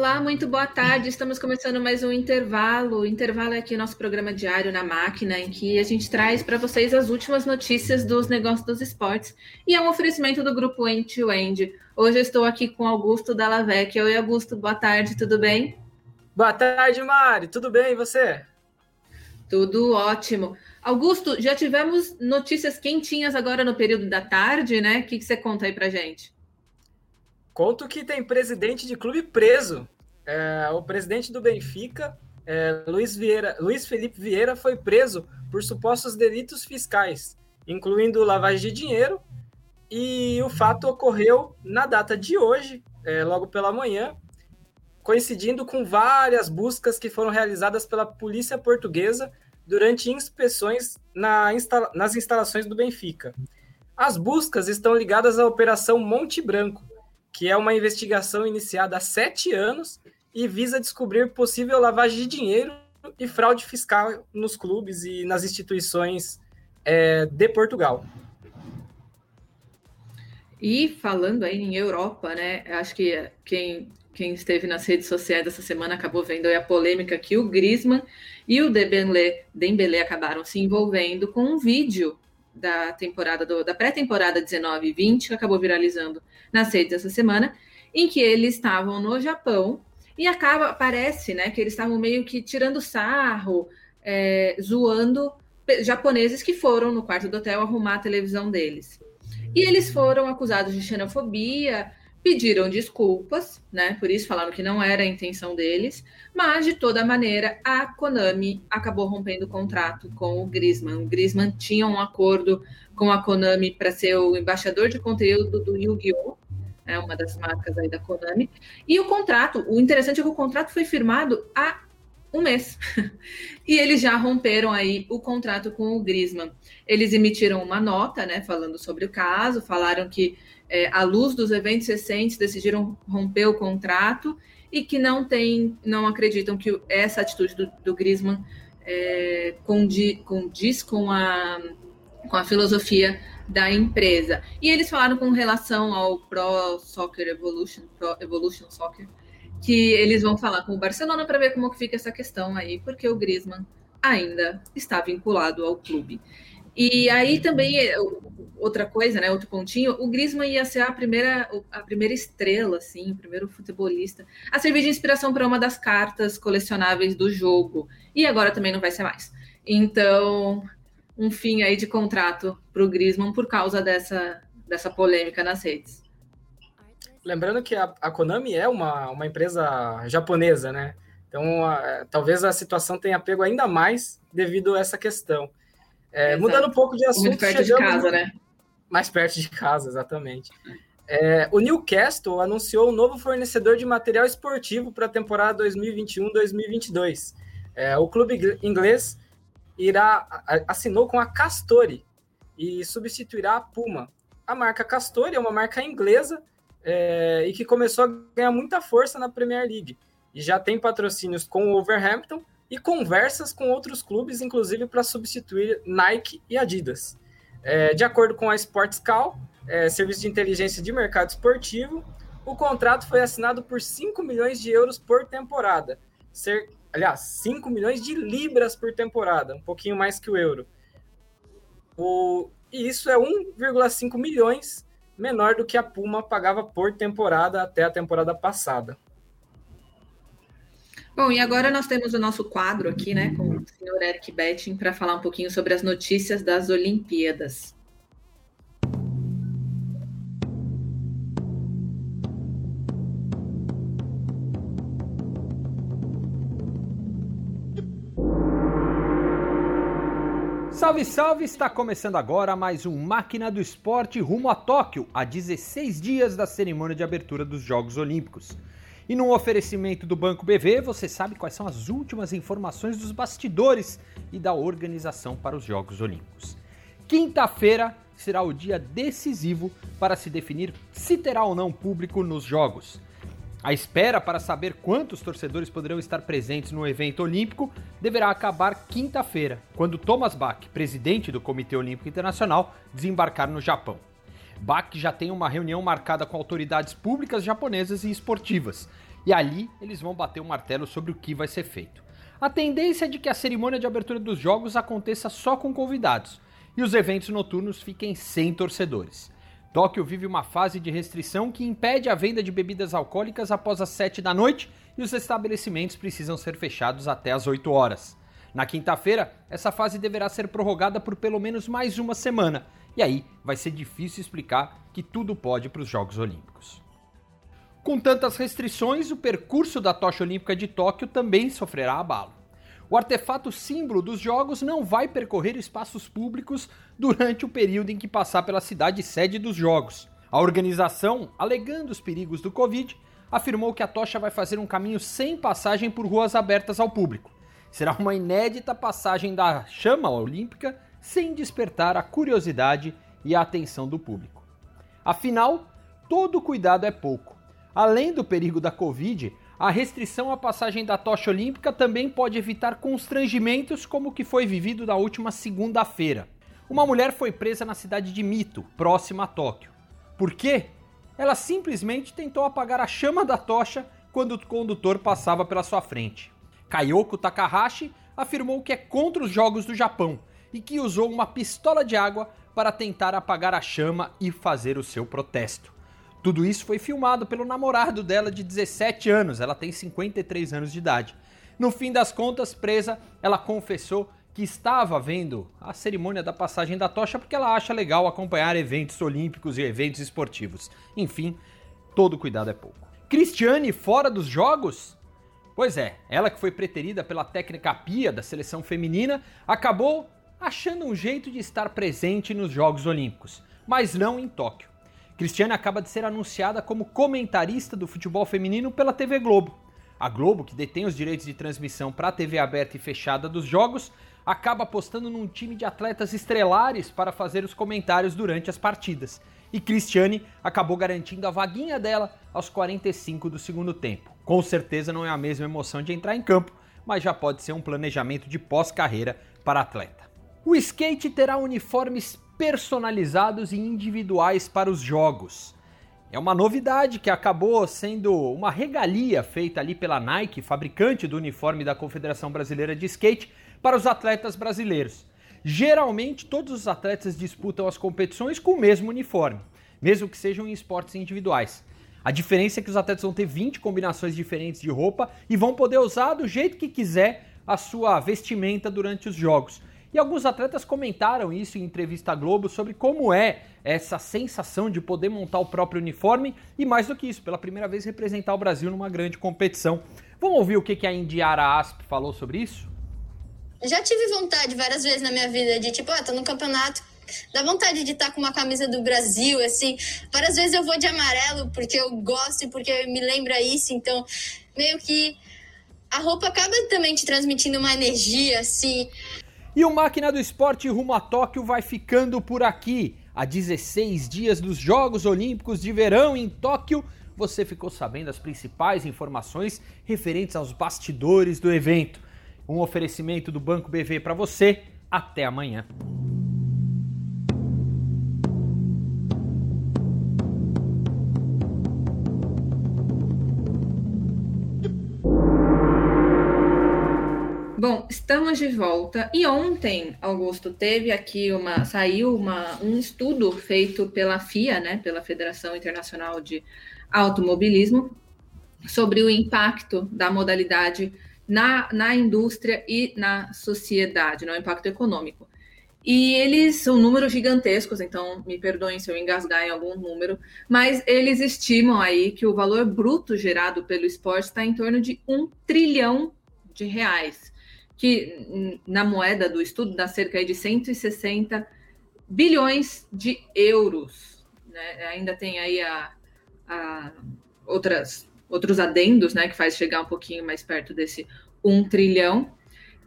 Olá, muito boa tarde. Estamos começando mais um intervalo. O intervalo é aqui nosso programa diário na máquina, em que a gente traz para vocês as últimas notícias dos negócios dos esportes. E é um oferecimento do grupo End to End. Hoje eu estou aqui com Augusto Dallavec. Oi, Augusto, boa tarde, tudo bem? Boa tarde, Mari. Tudo bem e você? Tudo ótimo. Augusto, já tivemos notícias quentinhas agora no período da tarde, né? O que, que você conta aí pra gente? Conto que tem presidente de clube preso. É, o presidente do Benfica, é, Luiz, Vieira, Luiz Felipe Vieira, foi preso por supostos delitos fiscais, incluindo lavagem de dinheiro. E o fato ocorreu na data de hoje, é, logo pela manhã, coincidindo com várias buscas que foram realizadas pela polícia portuguesa durante inspeções na instala nas instalações do Benfica. As buscas estão ligadas à Operação Monte Branco, que é uma investigação iniciada há sete anos e visa descobrir possível lavagem de dinheiro e fraude fiscal nos clubes e nas instituições é, de Portugal. E falando aí em Europa, né? Acho que quem, quem esteve nas redes sociais essa semana acabou vendo a polêmica que o Griezmann e o Dembélé, Dembélé acabaram se envolvendo com um vídeo da temporada do, da pré-temporada 19 e 20 que acabou viralizando nas redes essa semana, em que eles estavam no Japão e acaba parece, né, que eles estavam meio que tirando sarro, é, zoando japoneses que foram no quarto do hotel arrumar a televisão deles. E eles foram acusados de xenofobia, pediram desculpas, né? Por isso falaram que não era a intenção deles, mas de toda maneira a Konami acabou rompendo o contrato com o Griezmann. O Griezmann tinha um acordo com a Konami para ser o embaixador de conteúdo do Yu-Gi-Oh! É uma das marcas aí da Konami. E o contrato, o interessante é que o contrato foi firmado há um mês. e eles já romperam aí o contrato com o Griezmann. Eles emitiram uma nota, né, falando sobre o caso, falaram que é, à luz dos eventos recentes, decidiram romper o contrato e que não tem, não acreditam que essa atitude do, do Griezmann é, condiz, condiz com a, com a filosofia da empresa. E eles falaram com relação ao Pro Soccer Evolution, Pro Evolution Soccer, que eles vão falar com o Barcelona para ver como que fica essa questão aí, porque o Griezmann ainda está vinculado ao clube. E aí também, outra coisa, né, outro pontinho, o Griezmann ia ser a primeira, a primeira estrela, assim, o primeiro futebolista a servir de inspiração para uma das cartas colecionáveis do jogo. E agora também não vai ser mais. Então, um fim aí de contrato para o Griezmann por causa dessa, dessa polêmica nas redes. Lembrando que a, a Konami é uma, uma empresa japonesa, né? Então, a, talvez a situação tenha pego ainda mais devido a essa questão. É, mudando um pouco de assunto. Muito perto de casa, né? Mais perto de casa, exatamente. É, o Newcastle anunciou um novo fornecedor de material esportivo para a temporada 2021-2022. É, o clube inglês irá assinou com a Castori e substituirá a Puma. A marca Castori é uma marca inglesa é, e que começou a ganhar muita força na Premier League e já tem patrocínios com o Wolverhampton e conversas com outros clubes, inclusive para substituir Nike e Adidas. É, de acordo com a Sportscal, é, serviço de inteligência de mercado esportivo, o contrato foi assinado por 5 milhões de euros por temporada. Ser, aliás, 5 milhões de libras por temporada, um pouquinho mais que o euro. O, e isso é 1,5 milhões menor do que a Puma pagava por temporada até a temporada passada. Bom, e agora nós temos o nosso quadro aqui, né, com o senhor Eric Betting, para falar um pouquinho sobre as notícias das Olimpíadas. Salve, salve! Está começando agora mais um Máquina do Esporte rumo a Tóquio, a 16 dias da cerimônia de abertura dos Jogos Olímpicos. E no oferecimento do Banco BV, você sabe quais são as últimas informações dos bastidores e da organização para os Jogos Olímpicos. Quinta-feira será o dia decisivo para se definir se terá ou não público nos Jogos. A espera para saber quantos torcedores poderão estar presentes no evento olímpico deverá acabar quinta-feira, quando Thomas Bach, presidente do Comitê Olímpico Internacional, desembarcar no Japão. Bach já tem uma reunião marcada com autoridades públicas japonesas e esportivas E ali eles vão bater o martelo sobre o que vai ser feito. A tendência é de que a cerimônia de abertura dos jogos aconteça só com convidados e os eventos noturnos fiquem sem torcedores. Tóquio vive uma fase de restrição que impede a venda de bebidas alcoólicas após as 7 da noite e os estabelecimentos precisam ser fechados até as 8 horas. Na quinta-feira, essa fase deverá ser prorrogada por pelo menos mais uma semana, e aí vai ser difícil explicar que tudo pode para os Jogos Olímpicos. Com tantas restrições, o percurso da tocha olímpica de Tóquio também sofrerá abalo. O artefato símbolo dos Jogos não vai percorrer espaços públicos durante o período em que passar pela cidade sede dos Jogos. A organização, alegando os perigos do Covid, afirmou que a tocha vai fazer um caminho sem passagem por ruas abertas ao público. Será uma inédita passagem da chama olímpica sem despertar a curiosidade e a atenção do público. Afinal, todo cuidado é pouco. Além do perigo da Covid, a restrição à passagem da tocha olímpica também pode evitar constrangimentos como o que foi vivido na última segunda-feira. Uma mulher foi presa na cidade de Mito, próxima a Tóquio. Por quê? Ela simplesmente tentou apagar a chama da tocha quando o condutor passava pela sua frente. Kayoko Takahashi afirmou que é contra os Jogos do Japão e que usou uma pistola de água para tentar apagar a chama e fazer o seu protesto. Tudo isso foi filmado pelo namorado dela de 17 anos, ela tem 53 anos de idade. No fim das contas, presa, ela confessou que estava vendo a cerimônia da passagem da tocha porque ela acha legal acompanhar eventos olímpicos e eventos esportivos. Enfim, todo cuidado é pouco. Cristiane fora dos jogos? Pois é, ela que foi preterida pela técnica Pia da seleção feminina, acabou achando um jeito de estar presente nos Jogos Olímpicos, mas não em Tóquio. Cristiane acaba de ser anunciada como comentarista do futebol feminino pela TV Globo. A Globo, que detém os direitos de transmissão para a TV aberta e fechada dos jogos, acaba apostando num time de atletas estrelares para fazer os comentários durante as partidas. E Cristiane acabou garantindo a vaguinha dela aos 45 do segundo tempo. Com certeza não é a mesma emoção de entrar em campo, mas já pode ser um planejamento de pós-carreira para atleta. O skate terá uniformes personalizados e individuais para os jogos. É uma novidade que acabou sendo uma regalia feita ali pela Nike, fabricante do uniforme da Confederação Brasileira de Skate, para os atletas brasileiros. Geralmente, todos os atletas disputam as competições com o mesmo uniforme, mesmo que sejam em esportes individuais. A diferença é que os atletas vão ter 20 combinações diferentes de roupa e vão poder usar do jeito que quiser a sua vestimenta durante os jogos. E alguns atletas comentaram isso em entrevista à Globo sobre como é essa sensação de poder montar o próprio uniforme e mais do que isso, pela primeira vez representar o Brasil numa grande competição. Vamos ouvir o que a Indiara Asp falou sobre isso? Já tive vontade várias vezes na minha vida de tipo, ah, tô no campeonato, dá vontade de estar com uma camisa do Brasil, assim. Várias vezes eu vou de amarelo porque eu gosto e porque me lembra isso, então meio que a roupa acaba também te transmitindo uma energia, assim. E o Máquina do Esporte rumo a Tóquio vai ficando por aqui. Há 16 dias dos Jogos Olímpicos de Verão em Tóquio, você ficou sabendo as principais informações referentes aos bastidores do evento. Um oferecimento do Banco BV para você. Até amanhã. Estamos de volta. E ontem, Augusto, teve aqui uma. saiu uma, um estudo feito pela FIA, né? Pela Federação Internacional de Automobilismo, sobre o impacto da modalidade na, na indústria e na sociedade, no impacto econômico. E eles são números gigantescos, então me perdoem se eu engasgar em algum número, mas eles estimam aí que o valor bruto gerado pelo esporte está em torno de um trilhão de reais que na moeda do estudo dá cerca de 160 bilhões de euros. Né? Ainda tem aí a, a outras, outros adendos, né, que faz chegar um pouquinho mais perto desse um trilhão.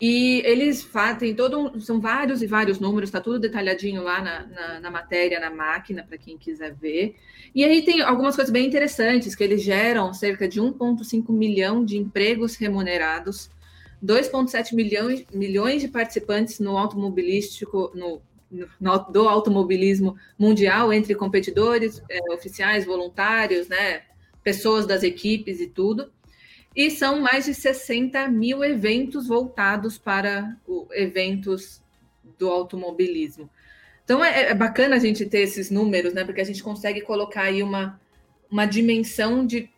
E eles fazem todo um, são vários e vários números, está tudo detalhadinho lá na, na, na matéria, na máquina, para quem quiser ver. E aí tem algumas coisas bem interessantes, que eles geram cerca de 1,5 milhão de empregos remunerados 2,7 milhões, milhões de participantes no automobilístico, no, no, do automobilismo mundial, entre competidores, é, oficiais, voluntários, né, pessoas das equipes e tudo. E são mais de 60 mil eventos voltados para o, eventos do automobilismo. Então é, é, bacana a gente ter esses números, né? Porque a gente consegue colocar aí uma, uma dimensão de,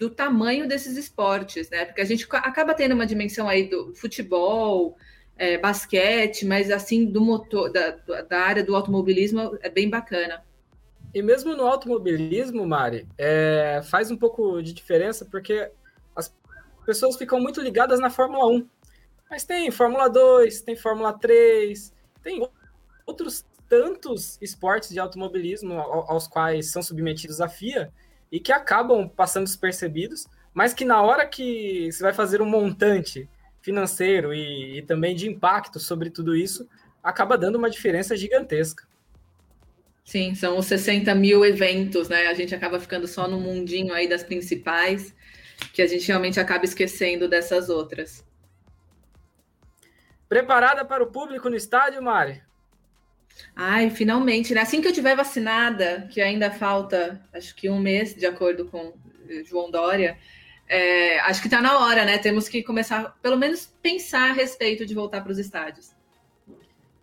do tamanho desses esportes, né? Porque a gente acaba tendo uma dimensão aí do futebol, é, basquete, mas assim do motor, da, da área do automobilismo é bem bacana. E mesmo no automobilismo, Mari, é, faz um pouco de diferença, porque as pessoas ficam muito ligadas na Fórmula 1. Mas tem Fórmula 2, tem Fórmula 3, tem outros tantos esportes de automobilismo aos quais são submetidos à FIA e que acabam passando despercebidos, mas que na hora que você vai fazer um montante financeiro e, e também de impacto sobre tudo isso, acaba dando uma diferença gigantesca. Sim, são os 60 mil eventos, né? A gente acaba ficando só no mundinho aí das principais, que a gente realmente acaba esquecendo dessas outras. Preparada para o público no estádio, Mari? Ai, finalmente, né? Assim que eu tiver vacinada, que ainda falta acho que um mês, de acordo com João Dória, é, acho que está na hora, né? Temos que começar, pelo menos, pensar a respeito de voltar para os estádios.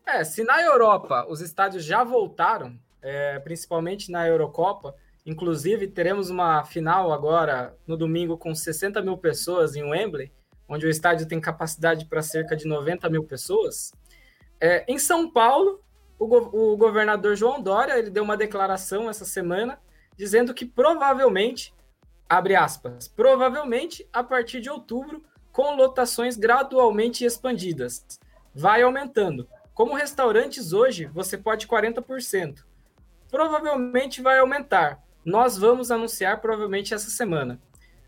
É, se na Europa os estádios já voltaram, é, principalmente na Eurocopa, inclusive teremos uma final agora no domingo com 60 mil pessoas em Wembley, onde o estádio tem capacidade para cerca de 90 mil pessoas. É, em São Paulo, o, go o governador João Dória ele deu uma declaração essa semana dizendo que provavelmente, abre aspas, provavelmente a partir de outubro, com lotações gradualmente expandidas, vai aumentando. Como restaurantes hoje, você pode 40%. Provavelmente vai aumentar. Nós vamos anunciar provavelmente essa semana.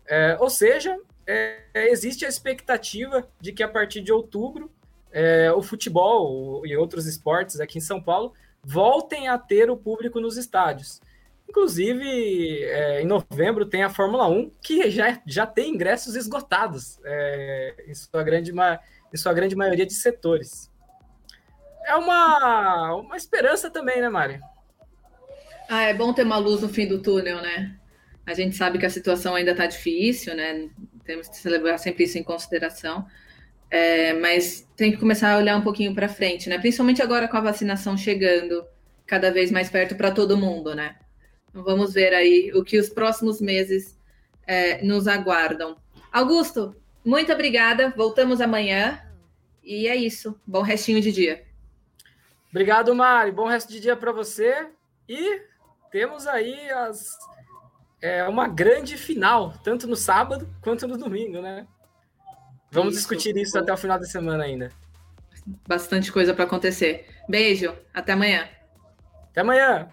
É, ou seja, é, existe a expectativa de que a partir de outubro é, o futebol e outros esportes aqui em São Paulo voltem a ter o público nos estádios. Inclusive, é, em novembro tem a Fórmula 1, que já, já tem ingressos esgotados, é, em, sua grande, em sua grande maioria de setores. É uma, uma esperança também, né, Mari? Ah, é bom ter uma luz no fim do túnel, né? A gente sabe que a situação ainda está difícil, né? Temos que levar sempre isso em consideração. É, mas tem que começar a olhar um pouquinho para frente, né? Principalmente agora com a vacinação chegando cada vez mais perto para todo mundo, né? Então vamos ver aí o que os próximos meses é, nos aguardam. Augusto, muito obrigada. Voltamos amanhã. E é isso. Bom restinho de dia. Obrigado, Mari. Bom resto de dia para você. E temos aí as, é, uma grande final, tanto no sábado quanto no domingo, né? Vamos isso, discutir isso até o final da semana ainda. Bastante coisa para acontecer. Beijo, até amanhã. Até amanhã.